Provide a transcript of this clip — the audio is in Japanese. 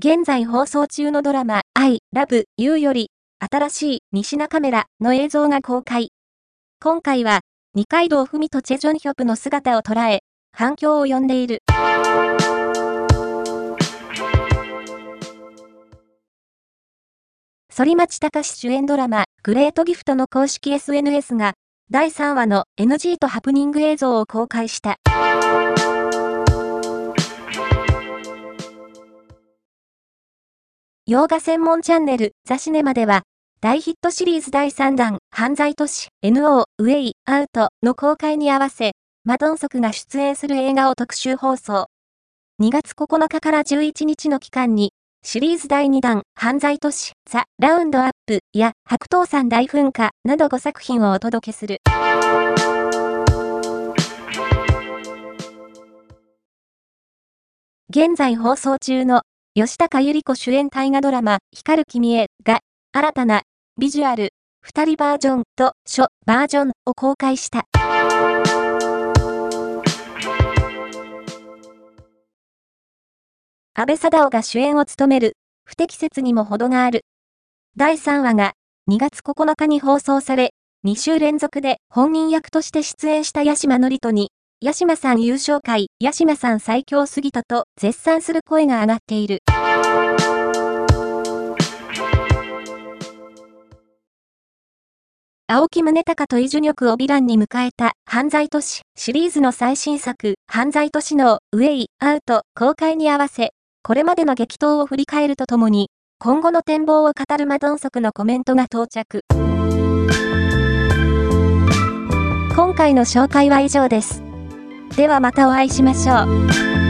現在放送中のドラマ、I Love You より、新しい西名カメラの映像が公開。今回は、二階堂ふみとチェジョンヒョプの姿を捉え、反響を呼んでいる。反町隆史主演ドラマ、グレートギフトの公式 SNS が、第3話の NG とハプニング映像を公開した。洋画専門チャンネルザシネマでは、大ヒットシリーズ第3弾、犯罪都市 NO ウェイアウトの公開に合わせ、マドンソクが出演する映画を特集放送。2月9日から11日の期間に、シリーズ第2弾、犯罪都市、ザ・ラウンドアップや白頭山大噴火など5作品をお届けする。現在放送中の吉高由里子主演大河ドラマ、光る君へが、新たな、ビジュアル、二人バージョンと書バージョンを公開した。安倍貞夫が主演を務める、不適切にも程がある。第3話が2月9日に放送され、2週連続で本人役として出演した八島のりとに、八島さん優勝会、八島さん最強すぎたと絶賛する声が上がっている。青木宗隆とイ・ジュニョクをヴィランに迎えた犯罪都市シリーズの最新作犯罪都市のウェイアウト公開に合わせ、これまでの激闘を振り返るとともに、今後の展望を語るマドンソクのコメントが到着。今回の紹介は以上です。ではまたお会いしましょう。